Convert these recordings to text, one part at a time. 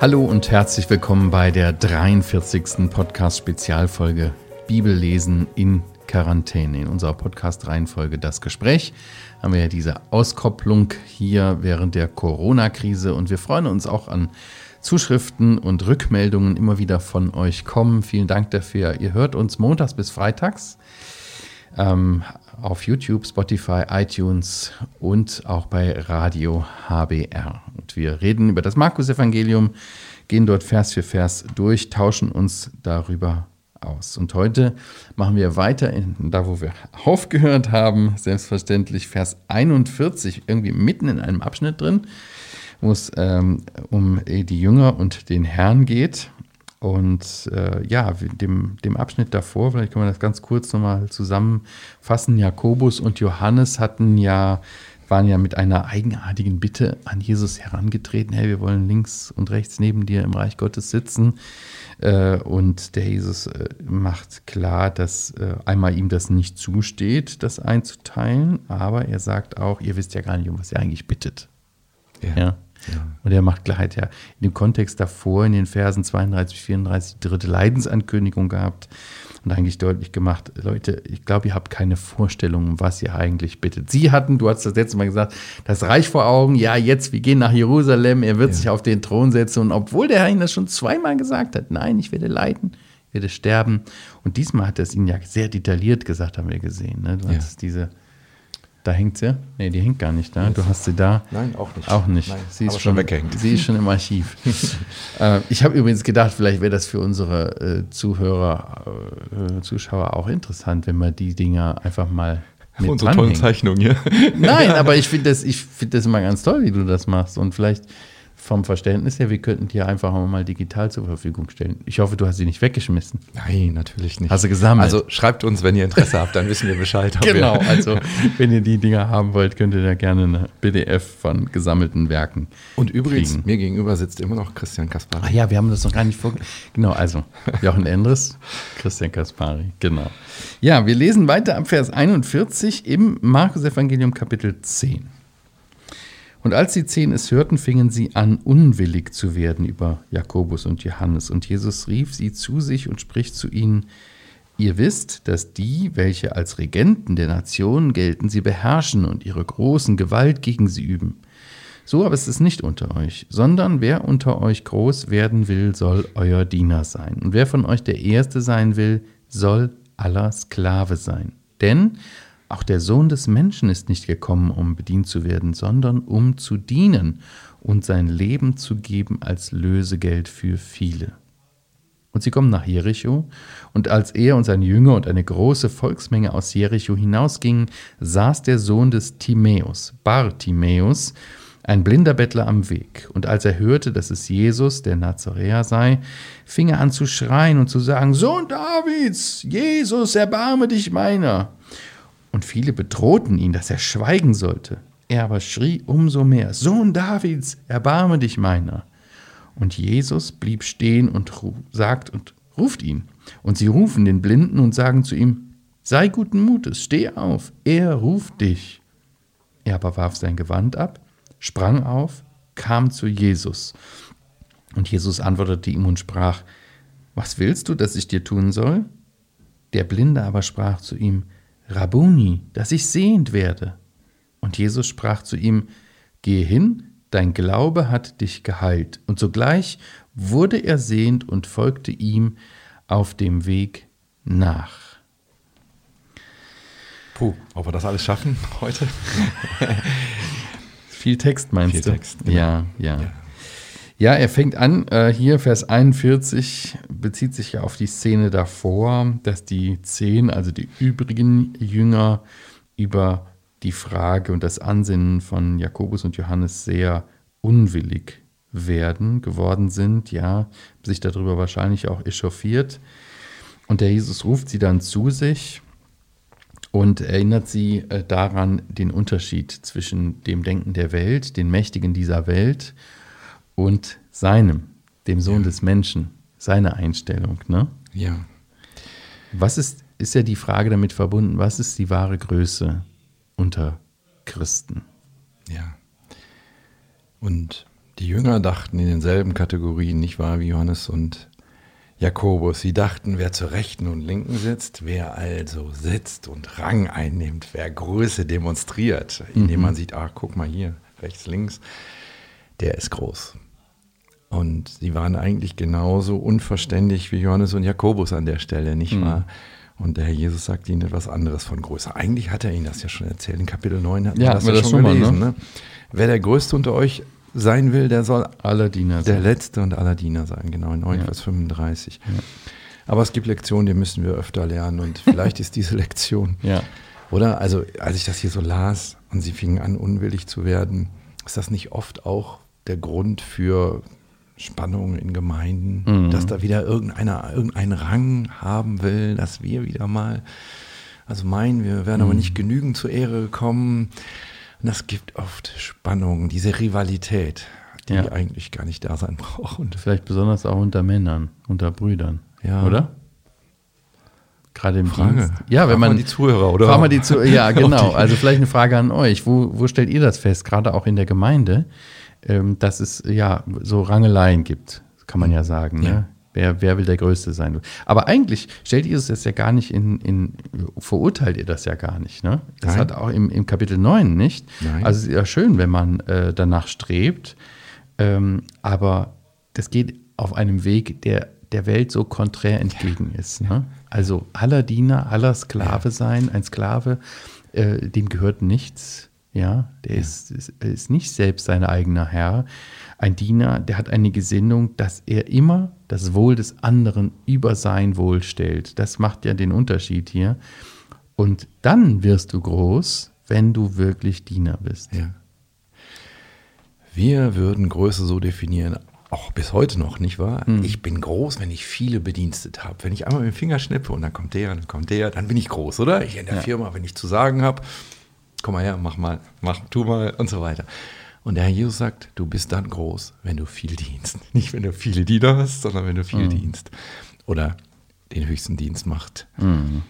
Hallo und herzlich willkommen bei der 43. Podcast-Spezialfolge Bibellesen in Quarantäne. In unserer Podcast-Reihenfolge Das Gespräch haben wir ja diese Auskopplung hier während der Corona-Krise und wir freuen uns auch an Zuschriften und Rückmeldungen immer wieder von euch kommen. Vielen Dank dafür. Ihr hört uns montags bis freitags ähm, auf YouTube, Spotify, iTunes und auch bei Radio HBR. Und wir reden über das Markus-Evangelium, gehen dort Vers für Vers durch, tauschen uns darüber aus. Und heute machen wir weiter in, da, wo wir aufgehört haben, selbstverständlich Vers 41, irgendwie mitten in einem Abschnitt drin, wo es ähm, um die Jünger und den Herrn geht. Und äh, ja, dem, dem Abschnitt davor, vielleicht können wir das ganz kurz nochmal zusammenfassen. Jakobus und Johannes hatten ja, waren ja mit einer eigenartigen Bitte an Jesus herangetreten. Hey, wir wollen links und rechts neben dir im Reich Gottes sitzen. Äh, und der Jesus äh, macht klar, dass äh, einmal ihm das nicht zusteht, das einzuteilen, aber er sagt auch, ihr wisst ja gar nicht, um was ihr eigentlich bittet. Ja. ja. Ja. Und er macht Klarheit, ja, in dem Kontext davor, in den Versen 32, 34, die dritte Leidensankündigung gehabt und eigentlich deutlich gemacht, Leute, ich glaube, ihr habt keine Vorstellung, was ihr eigentlich bittet. Sie hatten, du hast das letzte Mal gesagt, das Reich vor Augen, ja, jetzt, wir gehen nach Jerusalem, er wird ja. sich auf den Thron setzen. Und obwohl der Herr ihnen das schon zweimal gesagt hat, nein, ich werde leiden, ich werde sterben. Und diesmal hat er es ihnen ja sehr detailliert gesagt, haben wir gesehen. Ne? Du ja. hast diese da hängt sie? Nee, die hängt gar nicht da. Du hast sie da. Nein, auch nicht. Auch nicht. Nein, sie ist schon weggehängt. Sie ist schon im Archiv. äh, ich habe übrigens gedacht, vielleicht wäre das für unsere äh, Zuhörer, äh, Zuschauer auch interessant, wenn wir die Dinger einfach mal mit Unsere tollen Zeichnungen, ja. Nein, aber ich finde das, find das immer ganz toll, wie du das machst. Und vielleicht vom Verständnis her, wir könnten die einfach mal digital zur Verfügung stellen. Ich hoffe, du hast sie nicht weggeschmissen. Nein, natürlich nicht. Hast du gesammelt? Also schreibt uns, wenn ihr Interesse habt, dann wissen wir Bescheid. genau, also wenn ihr die Dinger haben wollt, könnt ihr da gerne eine PDF von gesammelten Werken. Und übrigens, kriegen. mir gegenüber sitzt immer noch Christian Kaspari. Ah ja, wir haben das noch gar nicht vor. Genau, also Jochen Endres, Christian Kaspari, genau. Ja, wir lesen weiter ab Vers 41 im Markus Evangelium Kapitel 10. Und als die zehn es hörten, fingen sie an, unwillig zu werden über Jakobus und Johannes. Und Jesus rief sie zu sich und spricht zu ihnen, Ihr wisst, dass die, welche als Regenten der Nationen gelten, sie beherrschen und ihre großen Gewalt gegen sie üben. So aber ist es nicht unter euch, sondern wer unter euch groß werden will, soll euer Diener sein. Und wer von euch der Erste sein will, soll aller Sklave sein. Denn auch der Sohn des Menschen ist nicht gekommen, um bedient zu werden, sondern um zu dienen und sein Leben zu geben als Lösegeld für viele. Und sie kommen nach Jericho, und als er und seine Jünger und eine große Volksmenge aus Jericho hinausgingen, saß der Sohn des Timäus, Bartimäus, ein blinder Bettler am Weg. Und als er hörte, dass es Jesus, der Nazaräer sei, fing er an zu schreien und zu sagen, Sohn Davids, Jesus, erbarme dich meiner. Und viele bedrohten ihn, dass er schweigen sollte. Er aber schrie umso mehr, Sohn Davids, erbarme dich meiner. Und Jesus blieb stehen und sagt und ruft ihn. Und sie rufen den Blinden und sagen zu ihm, sei guten Mutes, steh auf, er ruft dich. Er aber warf sein Gewand ab, sprang auf, kam zu Jesus. Und Jesus antwortete ihm und sprach, was willst du, dass ich dir tun soll? Der Blinde aber sprach zu ihm, Rabuni, dass ich sehend werde. Und Jesus sprach zu ihm, Gehe hin, dein Glaube hat dich geheilt. Und sogleich wurde er sehend und folgte ihm auf dem Weg nach. Puh, ob wir das alles schaffen heute? Viel Text meinst Viel du? Text, genau. ja, ja, ja. Ja, er fängt an, äh, hier Vers 41 bezieht sich ja auf die Szene davor, dass die zehn, also die übrigen Jünger, über die Frage und das Ansinnen von Jakobus und Johannes sehr unwillig werden, geworden sind, ja, sich darüber wahrscheinlich auch echauffiert. Und der Jesus ruft sie dann zu sich und erinnert sie äh, daran den Unterschied zwischen dem Denken der Welt, den Mächtigen dieser Welt und seinem, dem Sohn ja. des Menschen, seine Einstellung. Ne? Ja. Was ist, ist ja die Frage damit verbunden, was ist die wahre Größe unter Christen? Ja. Und die Jünger dachten in denselben Kategorien, nicht wahr, wie Johannes und Jakobus. Sie dachten, wer zur Rechten und Linken sitzt, wer also sitzt und Rang einnimmt, wer Größe demonstriert, indem mhm. man sieht, ach, guck mal hier, rechts, links, der ist groß. Und sie waren eigentlich genauso unverständlich wie Johannes und Jakobus an der Stelle, nicht mhm. wahr? Und der Herr Jesus sagt ihnen etwas anderes von Größe. Eigentlich hat er ihnen das ja schon erzählt. In Kapitel 9 hat man ja, das ja schon gelesen. Mal, ne? Ne? Wer der Größte unter euch sein will, der soll aller Diener der Letzte und aller Diener sein. Genau, in 9 ja. Vers 35. Ja. Aber es gibt Lektionen, die müssen wir öfter lernen. Und vielleicht ist diese Lektion, ja. oder? Also, als ich das hier so las und sie fingen an, unwillig zu werden, ist das nicht oft auch der Grund für Spannungen in Gemeinden, mhm. dass da wieder irgendeiner irgendeinen Rang haben will, dass wir wieder mal, also meinen, wir werden mhm. aber nicht genügend zur Ehre gekommen. Und das gibt oft Spannungen, diese Rivalität, die ja. eigentlich gar nicht da sein braucht. Und Vielleicht besonders auch unter Männern, unter Brüdern, ja. oder? Gerade im Frage. Dienst. Ja, wenn man die Zuhörer, oder? Frag mal die Zuhörer. Ja, genau. Also vielleicht eine Frage an euch. Wo, wo stellt ihr das fest, gerade auch in der Gemeinde? Ähm, dass es ja so Rangeleien gibt, kann man ja sagen. Ne? Ja. Wer, wer will der Größte sein? Aber eigentlich stellt Jesus das ja gar nicht in, in verurteilt ihr das ja gar nicht. Ne? Das Nein. hat auch im, im Kapitel 9 nicht. Nein. Also es ist ja schön, wenn man äh, danach strebt, ähm, aber das geht auf einem Weg, der der Welt so konträr entgegen ist. Ne? Also aller Diener, aller Sklave sein, ein Sklave, äh, dem gehört nichts. Ja, der ja. Ist, ist, ist nicht selbst sein eigener Herr. Ein Diener, der hat eine Gesinnung, dass er immer das Wohl des anderen über sein Wohl stellt. Das macht ja den Unterschied hier. Und dann wirst du groß, wenn du wirklich Diener bist. Ja. Wir würden Größe so definieren, auch bis heute noch, nicht wahr? Hm. Ich bin groß, wenn ich viele bedienstet habe. Wenn ich einmal mit dem Finger schnippe und dann kommt der, dann kommt der, dann bin ich groß, oder? Ich in der ja. Firma, wenn ich zu sagen habe, komm mal her, mach mal, mach, tu mal und so weiter. Und der Herr Jesus sagt, du bist dann groß, wenn du viel dienst. Nicht, wenn du viele Diener hast, sondern wenn du viel mhm. dienst. Oder den höchsten Dienst macht. Mhm.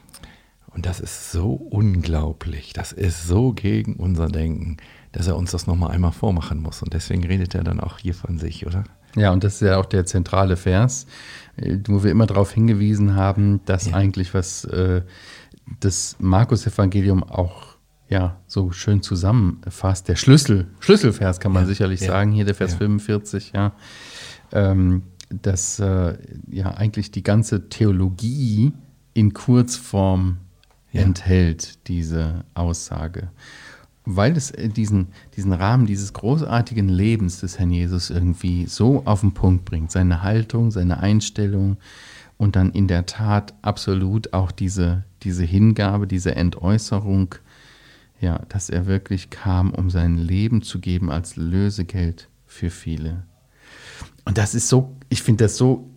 Und das ist so unglaublich. Das ist so gegen unser Denken, dass er uns das nochmal einmal vormachen muss. Und deswegen redet er dann auch hier von sich, oder? Ja, und das ist ja auch der zentrale Vers, äh, wo wir immer darauf hingewiesen haben, dass ja. eigentlich was äh, das Markus-Evangelium auch ja, so schön zusammenfasst. Der Schlüssel, Schlüsselvers kann man ja, sicherlich ja, sagen, hier der Vers ja. 45, ja. Ähm, dass äh, ja eigentlich die ganze Theologie in Kurzform enthält, diese Aussage. Weil es äh, diesen, diesen Rahmen dieses großartigen Lebens des Herrn Jesus irgendwie so auf den Punkt bringt, seine Haltung, seine Einstellung und dann in der Tat absolut auch diese, diese Hingabe, diese Entäußerung ja, dass er wirklich kam, um sein Leben zu geben als Lösegeld für viele. Und das ist so, ich finde das so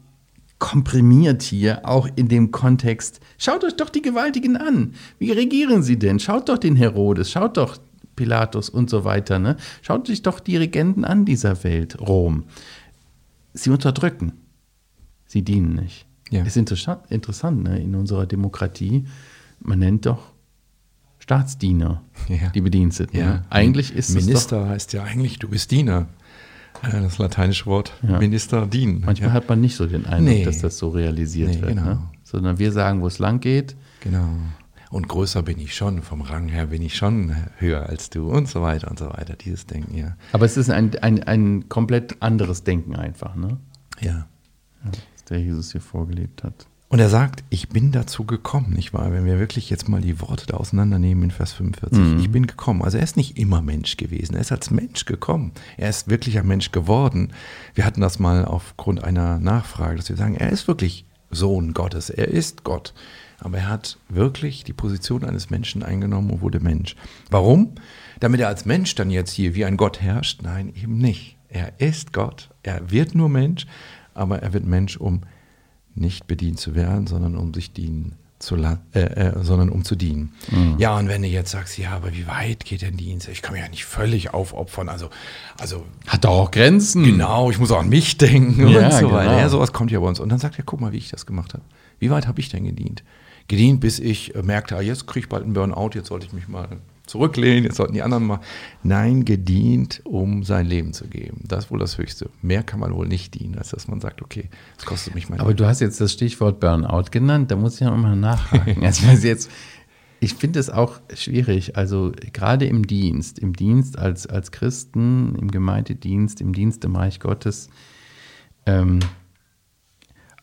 komprimiert hier, auch in dem Kontext. Schaut euch doch die Gewaltigen an. Wie regieren sie denn? Schaut doch den Herodes, schaut doch Pilatus und so weiter. Ne? Schaut euch doch die Regenten an dieser Welt, Rom. Sie unterdrücken. Sie dienen nicht. Ja. Ist interessant, interessant ne? in unserer Demokratie. Man nennt doch Staatsdiener, ja. die Bediensteten. Ja. Ne? Eigentlich ist Minister doch, heißt ja eigentlich, du bist Diener. Äh, das lateinische Wort ja. Minister dienen. Manchmal hat man nicht so den Eindruck, nee. dass das so realisiert nee, wird. Ne? Genau. Ne? Sondern wir sagen, wo es lang geht. Genau. Und größer bin ich schon, vom Rang her bin ich schon höher als du und so weiter und so weiter. Dieses Denken, ja. Aber es ist ein, ein, ein komplett anderes Denken einfach, ne? Ja. ja das der Jesus hier vorgelebt hat. Und er sagt, ich bin dazu gekommen, nicht wahr? Wenn wir wirklich jetzt mal die Worte da auseinandernehmen in Vers 45. Mhm. Ich bin gekommen. Also er ist nicht immer Mensch gewesen. Er ist als Mensch gekommen. Er ist wirklich ein Mensch geworden. Wir hatten das mal aufgrund einer Nachfrage, dass wir sagen, er ist wirklich Sohn Gottes. Er ist Gott. Aber er hat wirklich die Position eines Menschen eingenommen und wurde Mensch. Warum? Damit er als Mensch dann jetzt hier wie ein Gott herrscht? Nein, eben nicht. Er ist Gott. Er wird nur Mensch, aber er wird Mensch, um nicht bedient zu werden, sondern um sich dienen zu äh, äh, sondern um zu dienen. Mhm. Ja, und wenn du jetzt sagst, ja, aber wie weit geht denn Dienst? Ich kann mich ja nicht völlig aufopfern. Also, also hat doch auch Grenzen. Genau, ich muss auch an mich denken ja, und so genau. weiter. Ja, sowas kommt ja bei uns. Und dann sagt er, guck mal, wie ich das gemacht habe. Wie weit habe ich denn gedient? Gedient, bis ich äh, merkte, ah, jetzt kriege ich bald einen Burnout, jetzt sollte ich mich mal zurücklehnen, jetzt sollten die anderen mal. Nein, gedient, um sein Leben zu geben. Das ist wohl das Höchste. Mehr kann man wohl nicht dienen, als dass man sagt, okay, es kostet mich mein Aber Leben. du hast jetzt das Stichwort Burnout genannt, da muss ich ja nochmal nachhaken. also jetzt, ich finde es auch schwierig, also gerade im Dienst, im Dienst als, als Christen, im Gemeindedienst, im Dienst im Reich Gottes, ähm,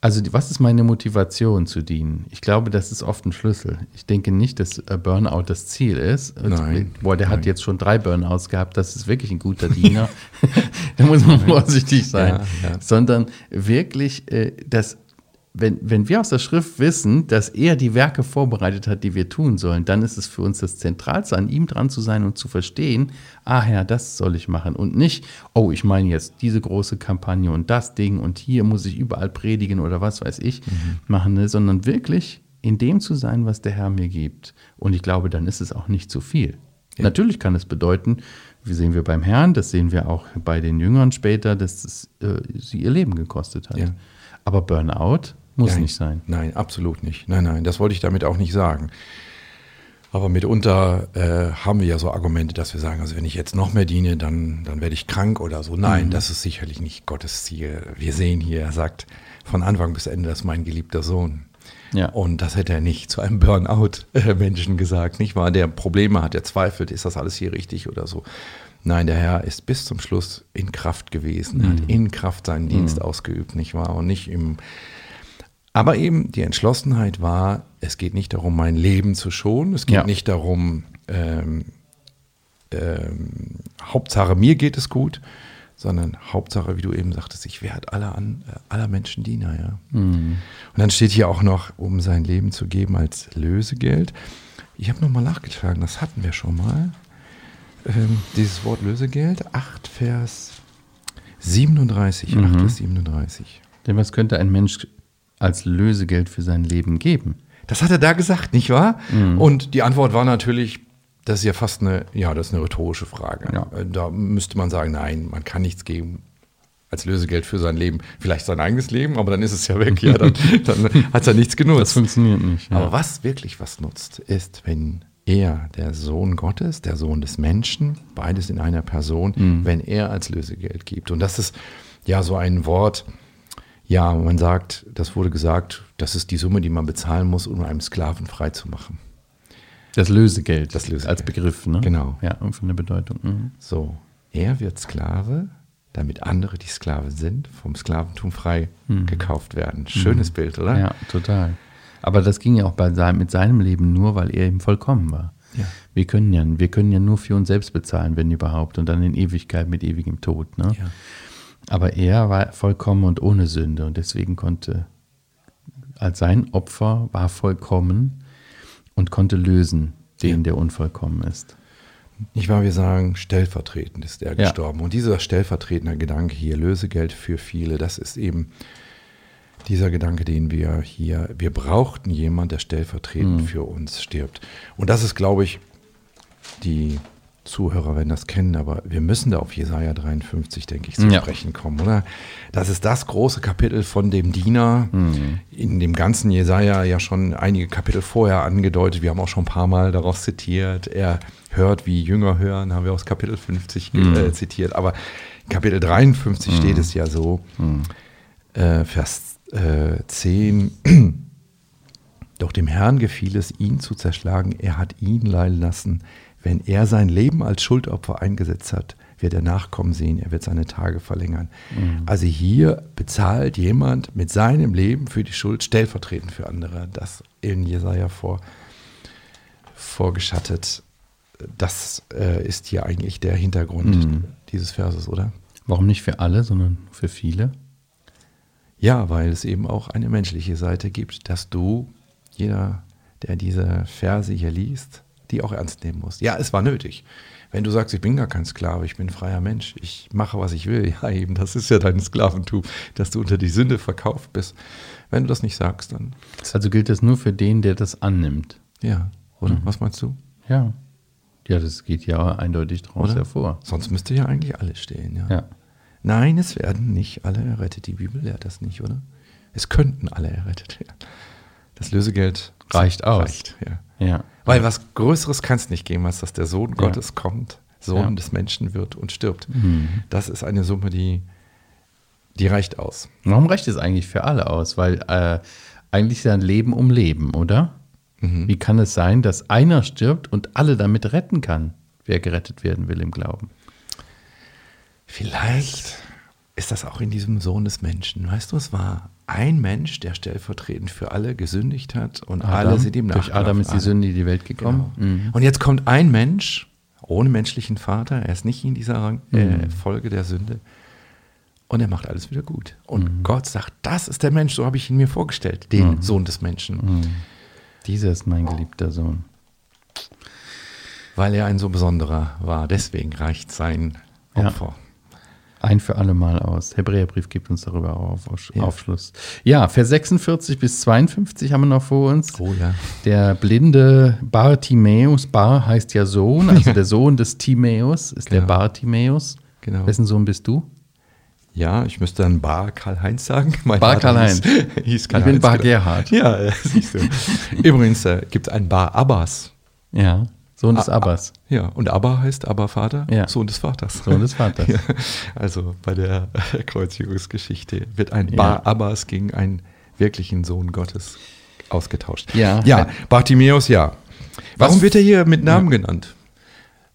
also was ist meine Motivation zu dienen? Ich glaube, das ist oft ein Schlüssel. Ich denke nicht, dass äh, Burnout das Ziel ist. Also, Nein, Boah, der hat nein. jetzt schon drei Burnouts gehabt, das ist wirklich ein guter Diener. da muss man vorsichtig sein. Ja, ja. Sondern wirklich, äh, dass wenn, wenn wir aus der Schrift wissen, dass er die Werke vorbereitet hat, die wir tun sollen, dann ist es für uns das Zentralste, an ihm dran zu sein und zu verstehen, ah Herr, das soll ich machen. Und nicht, oh, ich meine jetzt diese große Kampagne und das Ding und hier muss ich überall predigen oder was weiß ich machen, ne? sondern wirklich in dem zu sein, was der Herr mir gibt. Und ich glaube, dann ist es auch nicht zu viel. Natürlich kann es bedeuten, wie sehen wir beim Herrn, das sehen wir auch bei den Jüngern später, dass es äh, sie ihr Leben gekostet hat. Ja. Aber Burnout muss Nein, nicht sein. Nein, absolut nicht. Nein, nein, das wollte ich damit auch nicht sagen. Aber mitunter äh, haben wir ja so Argumente, dass wir sagen, also wenn ich jetzt noch mehr diene, dann, dann werde ich krank oder so. Nein, Mhm. das ist sicherlich nicht Gottes Ziel. Wir sehen hier, er sagt von Anfang bis Ende, das ist mein geliebter Sohn. Ja. Und das hätte er nicht zu einem Burnout-Menschen gesagt, nicht wahr? Der Probleme hat, der zweifelt, ist das alles hier richtig oder so. Nein, der Herr ist bis zum Schluss in Kraft gewesen, hat in Kraft seinen Dienst ausgeübt, nicht wahr? Und nicht im. Aber eben die Entschlossenheit war, es geht nicht darum, mein Leben zu schonen, es geht Ja. nicht darum, ähm, ähm, Hauptsache mir geht es gut, sondern Hauptsache, wie du eben sagtest, ich werde aller, an, äh, aller Menschen Diener, ja. Und dann steht hier auch noch, um sein Leben zu geben als Lösegeld. Ich habe nochmal nachgeschlagen, das hatten wir schon mal. Ähm, dieses Wort Lösegeld, 8 Vers 37, 8 Vers 37. Denn was könnte ein Mensch als Lösegeld für sein Leben geben? Das hat er da gesagt, nicht wahr? Und die Antwort war natürlich, das ist ja fast eine, ja, das ist eine rhetorische Frage. Ja. Äh, Da müsste man sagen, nein, man kann nichts geben als Lösegeld für sein Leben. Vielleicht sein eigenes Leben, aber dann ist es ja weg. Ja, dann, dann hat es ja nichts Das genutzt. funktioniert nicht. Ja. Aber was wirklich was nutzt, ist, wenn er, der Sohn Gottes, der Sohn des Menschen, beides in einer Person, wenn er als Lösegeld gibt. Und das ist ja so ein Wort, ja, man sagt, das wurde gesagt, das ist die Summe, die man bezahlen muss, um einen Sklaven frei zu machen. Das Lösegeld, Das Lösegeld. als Begriff, ne? Genau. Ja, und von der Bedeutung. Mhm. So, er wird Sklave, damit andere, die Sklave sind, vom Sklaventum frei gekauft werden. Schönes Bild, oder? Ja, total. Aber das ging ja auch bei seinem, mit seinem Leben nur, weil er eben vollkommen war. Ja. Wir können ja, wir können ja nur für uns selbst bezahlen, wenn überhaupt, und dann in Ewigkeit mit ewigem Tod. Ne? Ja. Aber er war vollkommen und ohne Sünde und deswegen konnte, als sein Opfer war vollkommen und konnte lösen, den, Ja. der unvollkommen ist. Nicht wahr, wir sagen, stellvertretend ist er Ja. gestorben. Und dieser stellvertretende Gedanke hier, Lösegeld für viele, das ist eben dieser Gedanke, den wir hier, wir brauchten jemand, der stellvertretend für uns stirbt. Und das ist, glaube ich, die Zuhörer werden das kennen, aber wir müssen da auf Jesaja 53, denke ich, zu Ja. sprechen kommen, oder? Das ist das große Kapitel von dem Diener. In dem ganzen Jesaja ja schon einige Kapitel vorher angedeutet. Wir haben auch schon ein paar Mal daraus zitiert. Er hört, wie Jünger hören, haben wir aus Kapitel 50 ge- äh, zitiert. Aber in Kapitel 53 steht es ja so, äh, Vers äh, 10. Doch dem Herrn gefiel es, ihn zu zerschlagen. Er hat ihn leiden lassen. Wenn er sein Leben als Schuldopfer eingesetzt hat, wird er Nachkommen sehen. Er wird seine Tage verlängern. Also hier bezahlt jemand mit seinem Leben für die Schuld stellvertretend für andere. Das in Jesaja vor, vorgeschattet. Das äh, ist hier eigentlich der Hintergrund dieses Verses, oder? Warum nicht für alle, sondern für viele? Ja, weil es eben auch eine menschliche Seite gibt, dass du, jeder, der diese Verse hier liest, die auch ernst nehmen musst. Ja, es war nötig. Wenn du sagst, ich bin gar kein Sklave, ich bin ein freier Mensch, ich mache, was ich will, ja eben, das ist ja dein Sklaventum, dass du unter die Sünde verkauft bist. Wenn du das nicht sagst, dann, Also gilt das nur für den, der das annimmt. ja, oder? Was meinst du? Ja. Ja, das geht ja eindeutig daraus hervor. Sonst müsste ja eigentlich alles stehen, ja. Ja. Nein, es werden nicht alle errettet. Die Bibel lehrt das nicht, oder? Es könnten alle errettet werden. Das Lösegeld Reicht aus. Reicht, ja. Ja. Weil was Größeres kann es nicht geben, als dass der Sohn. Gottes kommt, Sohn des Menschen wird und stirbt. Mhm. Das ist eine Summe, die, die reicht aus. Warum reicht es eigentlich für alle aus? Weil äh, eigentlich ist ja ein Leben um Leben, oder? Wie kann es sein, dass einer stirbt und alle damit retten kann, wer gerettet werden will im Glauben? Vielleicht ist das auch in diesem Sohn des Menschen. Weißt du, es war ein Mensch, der stellvertretend für alle gesündigt hat und alle sind ihm Durch nachgelaufen. Adam ist die. Sünde in die Welt gekommen. Genau. Mhm. Und jetzt kommt ein Mensch ohne menschlichen Vater, er ist nicht in dieser Rang, Mhm. äh, Folge der Sünde und er macht alles wieder gut. Und Mhm. Gott sagt, das ist der Mensch, so habe ich ihn mir vorgestellt, den Mhm. Sohn des Menschen, Dieser ist mein geliebter Sohn. weil er ein so besonderer war. Deswegen reicht sein Ja. Ein für alle Mal aus. Hebräerbrief gibt uns darüber auch auf, auf, Ja. Aufschluss. Ja, Vers 46 bis 52 haben wir noch vor uns. Oh ja. Der blinde Bartimäus, Bar heißt ja Sohn, also der Sohn des Timäus ist der Genau. Bartimäus. Genau. Wessen Sohn bist du? Ja, ich müsste dann Bar Karl-Heinz sagen. Mein Bar Karl-Heinz. Ich bin Bar genau. Gerhard. Ja, siehst du. Übrigens äh, gibt es einen Bar Abbas. Ja, Sohn des Ah, Abbas. Ja, und Abba heißt Abba Vater, Ja. Sohn des Vaters. Sohn des Vaters. Ja, also bei der Kreuzigungsgeschichte wird ein Ja. Bar Abbas gegen einen wirklichen Sohn Gottes ausgetauscht. Ja. ja Bartimäus, ja. Warum Was- wird er hier mit Namen genannt?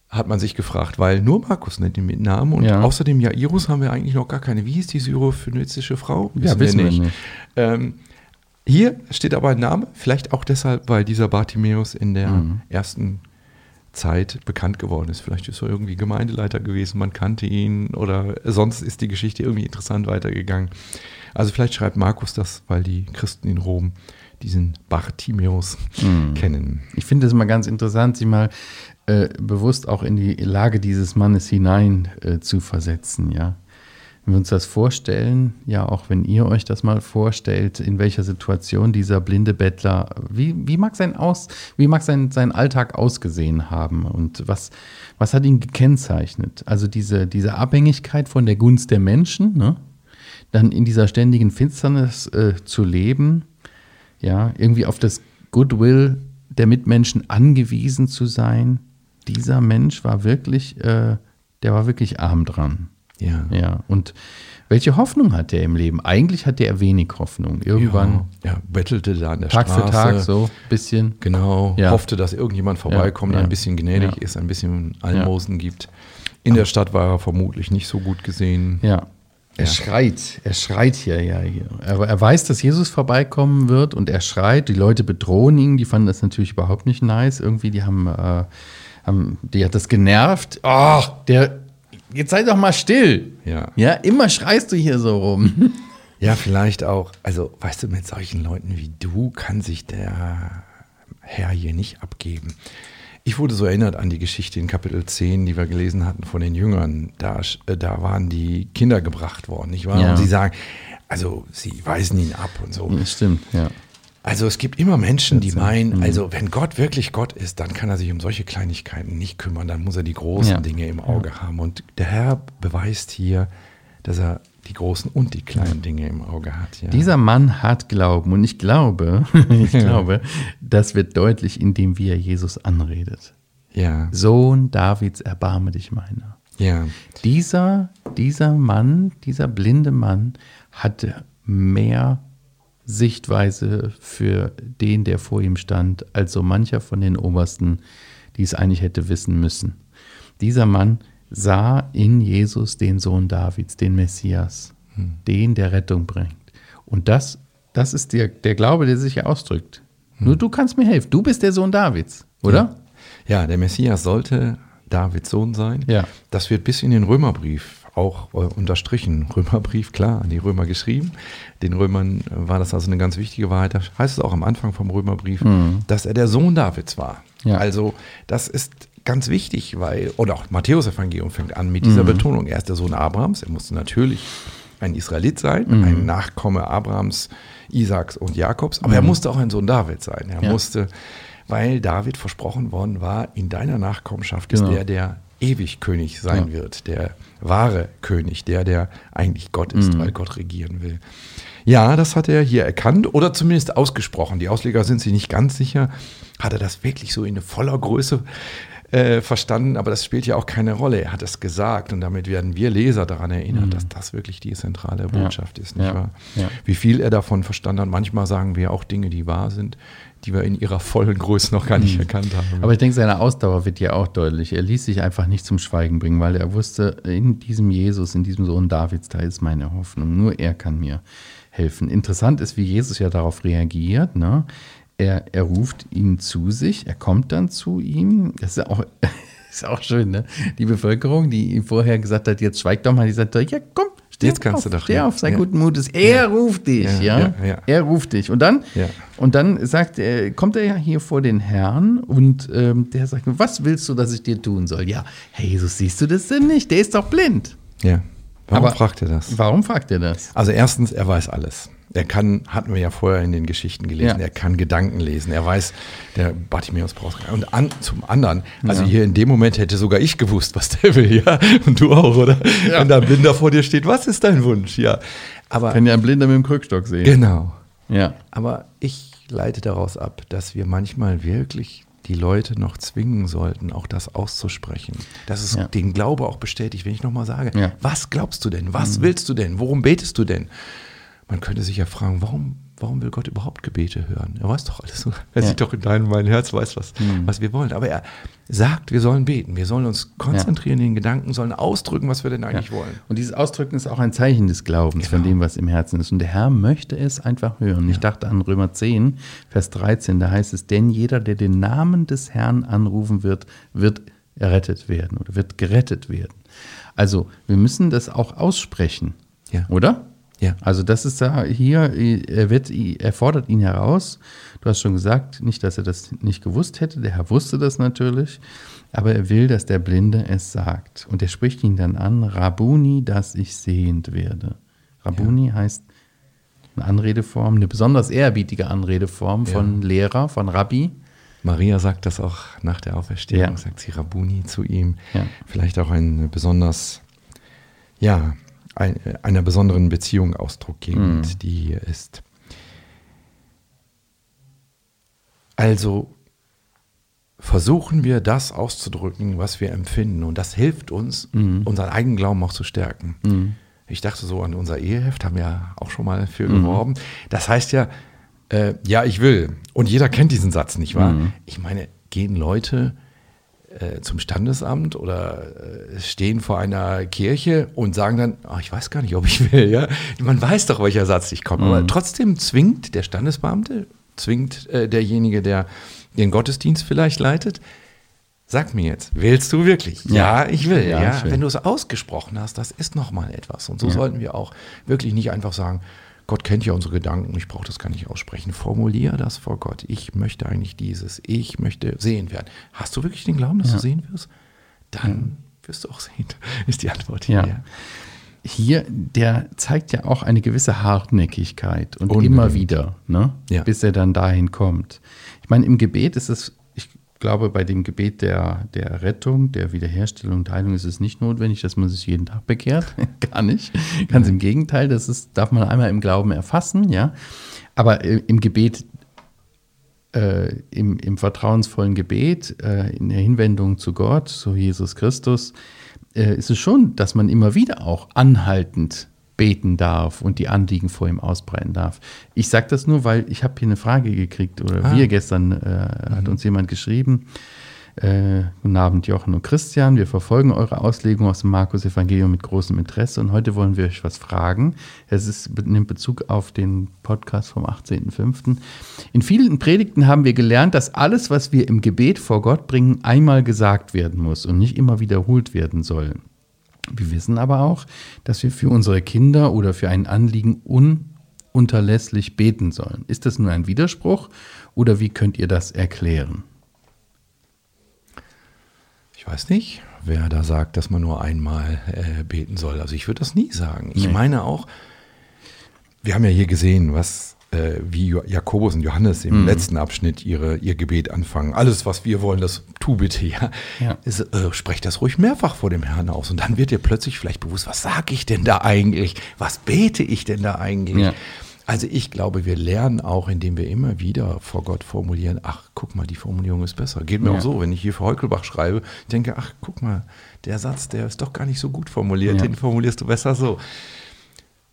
Hat man sich gefragt, weil nur Markus nennt ihn mit Namen und Ja. außerdem Jairus haben wir eigentlich noch gar keine. Wie hieß die syrophönizische Frau? Ja, wissen wir nicht. Ähm, hier steht aber ein Name, vielleicht auch deshalb, weil dieser Bartimäus in der Mhm. ersten Zeit bekannt geworden ist. Vielleicht ist er irgendwie Gemeindeleiter gewesen, man kannte ihn oder sonst ist die Geschichte irgendwie interessant weitergegangen. Also vielleicht schreibt Markus das, weil die Christen in Rom diesen Bartimäus Mhm. kennen. Ich finde es mal ganz interessant, sich mal äh, bewusst auch in die Lage dieses Mannes hinein äh, zu versetzen, ja. Wenn wir uns das vorstellen, ja, auch wenn ihr euch das mal vorstellt, in welcher Situation dieser blinde Bettler, wie, wie mag sein Aus, wie mag sein, sein Alltag ausgesehen haben und was, was hat ihn gekennzeichnet? Also diese, diese Abhängigkeit von der Gunst der Menschen, ne? dann in dieser ständigen Finsternis äh, zu leben, ja, irgendwie auf das Goodwill der Mitmenschen angewiesen zu sein. Dieser Mensch war wirklich, äh, der war wirklich arm dran. Ja. Ja, und welche Hoffnung hat er im Leben? Eigentlich hatte er wenig Hoffnung. Irgendwann, Ja, ja, bettelte da an der Tag Straße. für Tag, so ein bisschen. Genau, Ja. hoffte, dass irgendjemand vorbeikommt, Ja, ja. ein bisschen gnädig Ja. ist, ein bisschen Almosen gibt. In der Stadt war er vermutlich nicht so gut gesehen. Ja. Er Ja. schreit, er schreit hier, ja, hier. Er, er weiß, dass Jesus vorbeikommen wird und er schreit. Die Leute bedrohen ihn, die fanden das natürlich überhaupt nicht nice. Irgendwie, die haben, äh, haben die hat das genervt. Ach, der, jetzt sei doch mal still. Ja. Ja, immer schreist du hier so rum. Ja, vielleicht auch, also weißt du, mit solchen Leuten wie du kann sich der Herr hier nicht abgeben. Ich wurde so erinnert an die Geschichte in Kapitel 10, die wir gelesen hatten von den Jüngern. Da, äh, da waren die Kinder gebracht worden, nicht wahr? Ja. Und sie sagen, also sie weisen ihn ab und so. Stimmt, ja. Also es gibt immer Menschen, die Mhm. meinen, also wenn Gott wirklich Gott ist, dann kann er sich um solche Kleinigkeiten nicht kümmern, dann muss er die großen Ja. Dinge im Auge haben. Und der Herr beweist hier, dass er die großen und die kleinen Dinge im Auge hat. Ja. Dieser Mann hat Glauben und ich glaube, ich glaube, das wird deutlich, indem wie er Jesus anredet. ja, Sohn Davids, erbarme dich meiner. ja, Dieser, dieser Mann, dieser blinde Mann hatte mehr Sichtweise für den, der vor ihm stand, als so mancher von den Obersten, die es eigentlich hätte wissen müssen. Dieser Mann sah in Jesus den Sohn Davids, den Messias, den, der Rettung bringt. Und das, das ist der, der Glaube, der sich hier ausdrückt. Nur du kannst mir helfen. Du bist der Sohn Davids, oder? ja, der Messias sollte Davids Sohn sein. Ja. Das wird bis in den Römerbrief auch äh, unterstrichen. Römerbrief, klar, an die Römer geschrieben. Den Römern äh, war das also eine ganz wichtige Wahrheit. Da heißt es auch am Anfang vom Römerbrief, dass er der Sohn Davids war. Mhm. Ja. Also das ist ganz wichtig, weil, oder auch Matthäus Evangelium fängt an mit dieser Mhm. Betonung. Er ist der Sohn Abrahams, er musste natürlich ein Israelit sein, Mhm. ein Nachkomme Abrahams, Isaaks und Jakobs, aber er musste auch ein Sohn Davids sein. Er Mhm. Ja. musste, weil David versprochen worden war, in deiner Nachkommenschaft Genau. ist der, der ewig König sein Ja. wird, der wahre König, der, der eigentlich Gott ist, Mhm. weil Gott regieren will. Ja, das hat er hier erkannt oder zumindest ausgesprochen. Die Ausleger sind sich nicht ganz sicher. Hat er das wirklich so in voller Größe äh, verstanden? Aber das spielt ja auch keine Rolle. Er hat es gesagt und damit werden wir Leser daran erinnert, dass das wirklich die zentrale Botschaft ist, nicht Mhm. Ja. wahr? Ja. Wie viel er davon verstanden hat. Manchmal sagen wir auch Dinge, die wahr sind, die wir in ihrer vollen Größe noch gar nicht erkannt haben. Mhm. Aber ich denke, seine Ausdauer wird ja auch deutlich. Er ließ sich einfach nicht zum Schweigen bringen, weil er wusste, in diesem Jesus, in diesem Sohn Davids, da ist meine Hoffnung. Nur er kann mir helfen. Interessant ist, wie Jesus ja darauf reagiert. Ne? Er, er ruft ihn zu sich, er kommt dann zu ihm. Das ist auch, ist auch schön, ne? Die Bevölkerung, die ihm vorher gesagt hat, jetzt schweig doch mal, die sagt, ja komm, steh Jetzt kannst auf, du doch, steh ja. auf, sei Ja. guten Mutes. Er ruft dich, Ja, ja, ja, ja. Er ruft dich. Und dann, Ja. und dann sagt er, kommt er ja hier vor den Herrn und ähm, der sagt, was willst du, dass ich dir tun soll? Ja, hey Jesus, siehst du das denn nicht? Der ist doch blind. Ja. Warum Aber- fragt er das? Warum fragt er das? Also erstens, er weiß alles. Er kann, hatten wir ja vorher in den Geschichten gelesen, Ja. er kann Gedanken lesen. Er weiß, der Bartimäus braucht Und an, zum anderen, also Ja. hier in dem Moment hätte sogar ich gewusst, was der will, ja. Und du auch, oder? Ja. Wenn da ein Blinder vor dir steht, was ist dein Wunsch? Ja. Aber Kann ja ein Blinder mit dem Krückstock sehen. genau. Ja. Aber ich leite daraus ab, dass wir manchmal wirklich die Leute noch zwingen sollten, auch das auszusprechen. Dass es Ja. den Glaube auch bestätigt, wenn ich nochmal sage, Ja. was glaubst du denn? Was willst du denn? Worum betest du denn? Man könnte sich ja fragen, warum, warum will Gott überhaupt Gebete hören? Er weiß doch alles. Er Ja. sieht doch in deinem, mein Herz, weiß, was, was wir wollen. Aber er sagt, wir sollen beten. Wir sollen uns konzentrieren in den Gedanken, sollen ausdrücken, was wir denn eigentlich wollen. Und dieses Ausdrücken ist auch ein Zeichen des Glaubens von Genau. dem, was im Herzen ist. Und der Herr möchte es einfach hören. Ich dachte an Römer 10, Vers 13, da heißt es, denn jeder, der den Namen des Herrn anrufen wird, wird errettet werden oder wird gerettet werden. Also wir müssen das auch aussprechen, Ja. oder? Ja. Also das ist da hier, er, wird, er fordert ihn heraus. Du hast schon gesagt, nicht, dass er das nicht gewusst hätte, der Herr wusste das natürlich, aber er will, dass der Blinde es sagt. Und er spricht ihn dann an, Rabuni, dass ich sehend werde. Rabuni heißt eine Anredeform, eine besonders ehrerbietige Anredeform von Lehrer, von Rabbi. Maria sagt das auch nach der Auferstehung, Ja. sagt sie Rabuni zu ihm. Ja. Vielleicht auch ein besonders, ja, ein, einer besonderen Beziehung Ausdruck gebend, Mhm. die hier ist. Also versuchen wir das auszudrücken, was wir empfinden. Und das hilft uns, Mhm. unseren eigenen Glauben auch zu stärken. Ich dachte so an unser Eheheft, haben wir ja auch schon mal für Mhm. geworben. Das heißt ja, äh, ja, ich will. Und jeder kennt diesen Satz, nicht wahr? Mhm. Ich meine, gehen Leute äh, zum Standesamt oder äh, stehen vor einer Kirche und sagen dann, "Ah, ich weiß gar nicht, ob ich will. Ja? Man weiß doch, welcher Satz ich komme. Mhm. Aber trotzdem zwingt der Standesbeamte, zwingt äh, derjenige, der den Gottesdienst vielleicht leitet, Sag mir jetzt, willst du wirklich? Ja. Ja, ich will. Ja, Ja, schön. Wenn du es ausgesprochen hast, das ist nochmal etwas. Und so sollten wir auch wirklich nicht einfach sagen, Gott kennt ja unsere Gedanken, ich brauche das gar nicht aussprechen. Formulier das vor Gott. Ich möchte eigentlich dieses. Ich möchte sehen werden. Hast du wirklich den Glauben, dass Ja. du sehen wirst? Dann wirst du auch sehen, ist die Antwort Ja. hier. Hier, der zeigt ja auch eine gewisse Hartnäckigkeit und Unbedingt. immer wieder, ne? Ja. bis er dann dahin kommt. Ich meine, im Gebet ist es, glaube, bei dem Gebet der, der Rettung, der Wiederherstellung, der Heilung ist es nicht notwendig, dass man sich jeden Tag bekehrt. Gar nicht. Ganz im Gegenteil, das ist, darf man einmal im Glauben erfassen, ja. Aber äh, im Gebet äh, im, im vertrauensvollen Gebet, äh, in der Hinwendung zu Gott, zu Jesus Christus, äh, ist es schon, dass man immer wieder auch anhaltend beten darf und die Anliegen vor ihm ausbreiten darf. Ich sage das nur, weil ich habe hier eine Frage gekriegt oder Ah. wir gestern äh, hat uns jemand geschrieben. Äh, guten Abend, Jochen und Christian. Wir verfolgen eure Auslegung aus dem Markus-Evangelium mit großem Interesse und heute wollen wir euch was fragen. Es ist, nimmt Bezug auf den Podcast vom 18.05. In vielen Predigten haben wir gelernt, dass alles, was wir im Gebet vor Gott bringen, einmal gesagt werden muss und nicht immer wiederholt werden soll. Wir wissen aber auch, dass wir für unsere Kinder oder für ein Anliegen ununterlässlich beten sollen. Ist das nur ein Widerspruch oder wie könnt ihr das erklären? Ich weiß nicht, wer da sagt, dass man nur einmal äh, beten soll. Also ich würde das nie sagen. Ich Nee. meine auch, wir haben ja hier gesehen, was äh, wie Jakobus und Johannes im Mhm. letzten Abschnitt ihre, ihr Gebet anfangen. Alles, was wir wollen, das tu bitte, ja. Ja. Ist, äh, sprecht das ruhig mehrfach vor dem Herrn aus. Und dann wird dir plötzlich vielleicht bewusst, was sage ich denn da eigentlich? Was bete ich denn da eigentlich? Ja. Also ich glaube, wir lernen auch, indem wir immer wieder vor Gott formulieren, ach, guck mal, die Formulierung ist besser. Geht mir Ja. auch so, wenn ich hier für Heukelbach schreibe, ich denke, ach, guck mal, der Satz, der ist doch gar nicht so gut formuliert, Ja. den formulierst du besser so.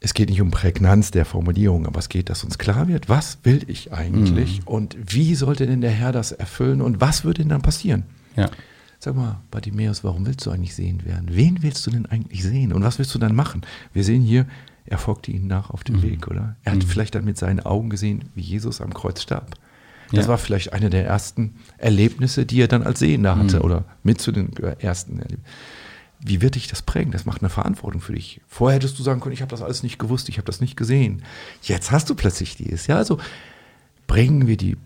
Es geht nicht um Prägnanz der Formulierung, aber es geht, dass uns klar wird, was will ich eigentlich Mhm. und wie sollte denn der Herr das erfüllen und was würde denn dann passieren? Ja. Sag mal, Bartimäus, warum willst du eigentlich sehen werden? Wen willst du denn eigentlich sehen? Und was willst du dann machen? Wir sehen hier, er folgte ihnen nach auf dem Weg, oder? Er hat vielleicht dann mit seinen Augen gesehen, wie Jesus am Kreuz starb. Das Ja. war vielleicht eine der ersten Erlebnisse, die er dann als Sehender hatte oder mit zu den ersten Erlebnissen. Wie wird dich das prägen? Das macht eine Verantwortung für dich. Vorher hättest du sagen können, ich habe das alles nicht gewusst, ich habe das nicht gesehen. Jetzt hast du plötzlich dies. Ja, also bringen wir die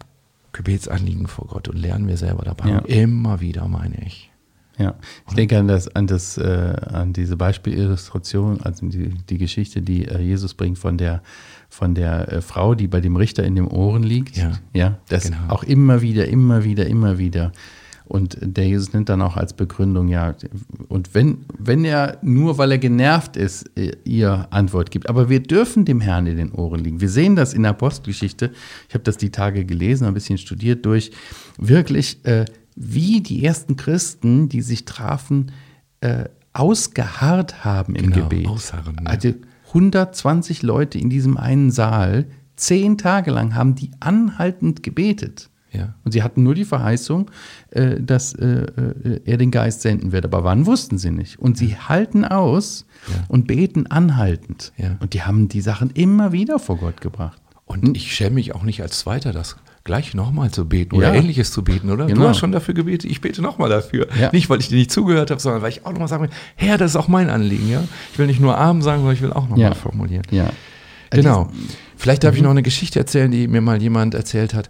Gebetsanliegen vor Gott und lernen wir selber dabei. Ja. Immer wieder, meine ich. Ja, ich denke an das, an das, äh, an diese Beispielillustration, also die, die Geschichte, die äh, Jesus bringt von der, von der äh, Frau, die bei dem Richter in den Ohren liegt. Ja. ja, das Genau. auch immer wieder, immer wieder, immer wieder. Und der Jesus nimmt dann auch als Begründung, ja, und wenn, wenn er nur, weil er genervt ist, äh, ihr Antwort gibt. Aber wir dürfen dem Herrn in den Ohren liegen. Wir sehen das in der Apostelgeschichte. Ich habe das die Tage gelesen, ein bisschen studiert durch. Wirklich, äh, wie die ersten Christen, die sich trafen, äh, ausgeharrt haben im Genau, Gebet. ausharren, ja. Also 120 Leute in diesem einen Saal, zehn Tage lang haben die anhaltend gebetet. Ja. Und sie hatten nur die Verheißung, äh, dass äh, äh, er den Geist senden wird. Aber wann wussten sie nicht. Und sie halten aus Ja. und beten anhaltend. Ja. Und die haben die Sachen immer wieder vor Gott gebracht. Und ich schäme mich auch nicht als Zweiter, das gleich nochmal zu beten oder Ja. ähnliches zu beten, oder? Du Genau. hast schon dafür gebetet, ich bete nochmal dafür. Ja. Nicht, weil ich dir nicht zugehört habe, sondern weil ich auch nochmal sagen will, Herr, das ist auch mein Anliegen, ja? Ich will nicht nur Arm sagen, sondern ich will auch nochmal Ja. formulieren. Ja. Genau. Vielleicht darf ich Mhm. noch eine Geschichte erzählen, die mir mal jemand erzählt hat.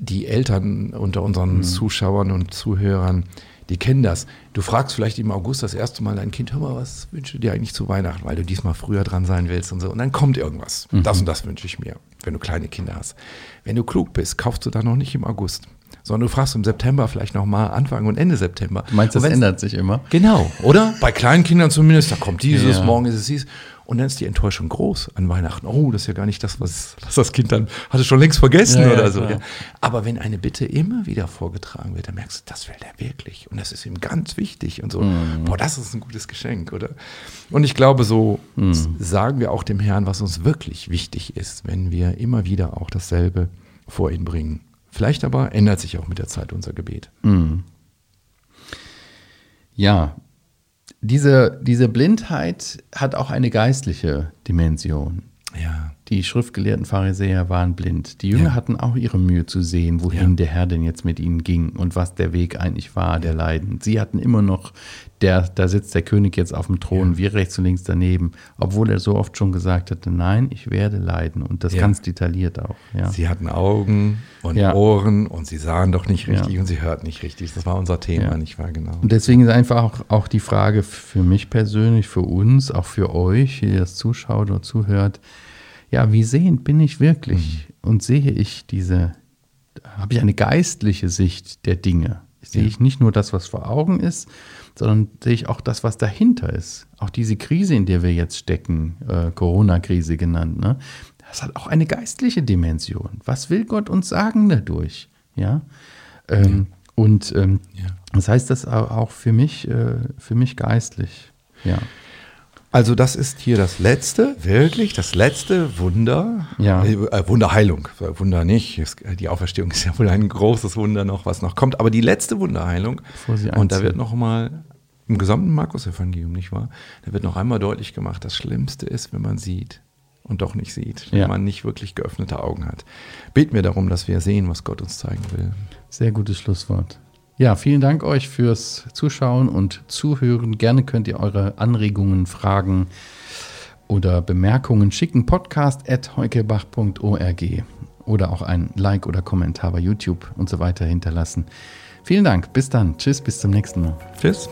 Die Eltern unter Mhm. unseren Zuschauern und Zuhörern, die kennen das. Du fragst vielleicht im August das erste Mal dein Kind, hör mal, was wünschst du dir eigentlich zu Weihnachten, weil du diesmal früher dran sein willst und so. Und dann kommt irgendwas. Mhm. Das und das wünsche ich mir, wenn du kleine Kinder hast. Wenn du klug bist, kaufst du dann noch nicht im August, sondern du fragst im September vielleicht nochmal Anfang und Ende September. Du meinst, das ändert sich immer? Genau, oder? Bei kleinen Kindern zumindest, da kommt dieses, Ja. morgen ist es dies. Und dann ist die Enttäuschung groß an Weihnachten. Oh, das ist ja gar nicht das, was, das Kind dann hatte schon längst vergessen Ja, ja, oder so. klar. Ja. Aber wenn eine Bitte immer wieder vorgetragen wird, dann merkst du, das will der wirklich. Und das ist ihm ganz wichtig und so. Mhm. Boah, das ist ein gutes Geschenk, oder? Und ich glaube, so Mhm. sagen wir auch dem Herrn, was uns wirklich wichtig ist, wenn wir immer wieder auch dasselbe vor ihn bringen. Vielleicht aber ändert sich auch mit der Zeit unser Gebet. Mhm. Ja, diese, diese Blindheit hat auch eine geistliche Dimension. Ja. Die schriftgelehrten Pharisäer waren blind. Die Jünger Ja. hatten auch ihre Mühe zu sehen, wohin Ja. der Herr denn jetzt mit ihnen ging und was der Weg eigentlich war, der Leiden. Sie hatten immer noch, der, da sitzt der König jetzt auf dem Thron, wir rechts und links daneben, obwohl er so oft schon gesagt hatte, nein, ich werde leiden und das Ja. ganz detailliert auch. Ja. Sie hatten Augen und Ja. Ohren und sie sahen doch nicht richtig Ja. und sie hörten nicht richtig. Das war unser Thema, Ja. nicht wahr? Genau. Und deswegen ist einfach auch, auch die Frage für mich persönlich, für uns, auch für euch, die das zuschaut oder zuhört, ja, wie sehend bin ich wirklich und sehe ich diese, habe ich eine geistliche Sicht der Dinge? Sehe Ja. ich nicht nur das, was vor Augen ist, sondern sehe ich auch das, was dahinter ist. Auch diese Krise, in der wir jetzt stecken, äh, Corona-Krise genannt, ne? das hat auch eine geistliche Dimension. Was will Gott uns sagen dadurch? Ja. Ähm, Und ähm, Ja. das heißt das au- auch für mich, äh, für mich geistlich. Ja. Also das ist hier das letzte, wirklich das letzte Wunder. Ja. Äh, Wunderheilung, Wunder nicht. Es- Die Auferstehung ist ja wohl ein großes Wunder noch, was noch kommt. Aber die letzte Wunderheilung. Und da wird noch mal im gesamten Markus-Evangelium, nicht wahr? Da wird noch einmal deutlich gemacht, das Schlimmste ist, wenn man sieht und doch nicht sieht, wenn Ja. man nicht wirklich geöffnete Augen hat. Beten wir darum, dass wir sehen, was Gott uns zeigen will. Sehr gutes Schlusswort. Ja, vielen Dank euch fürs Zuschauen und Zuhören. Gerne könnt ihr eure Anregungen, Fragen oder Bemerkungen schicken. Podcast at heukebach.org oder auch ein Like oder Kommentar bei YouTube und so weiter hinterlassen. Vielen Dank. Bis dann. Tschüss, bis zum nächsten Mal. Tschüss.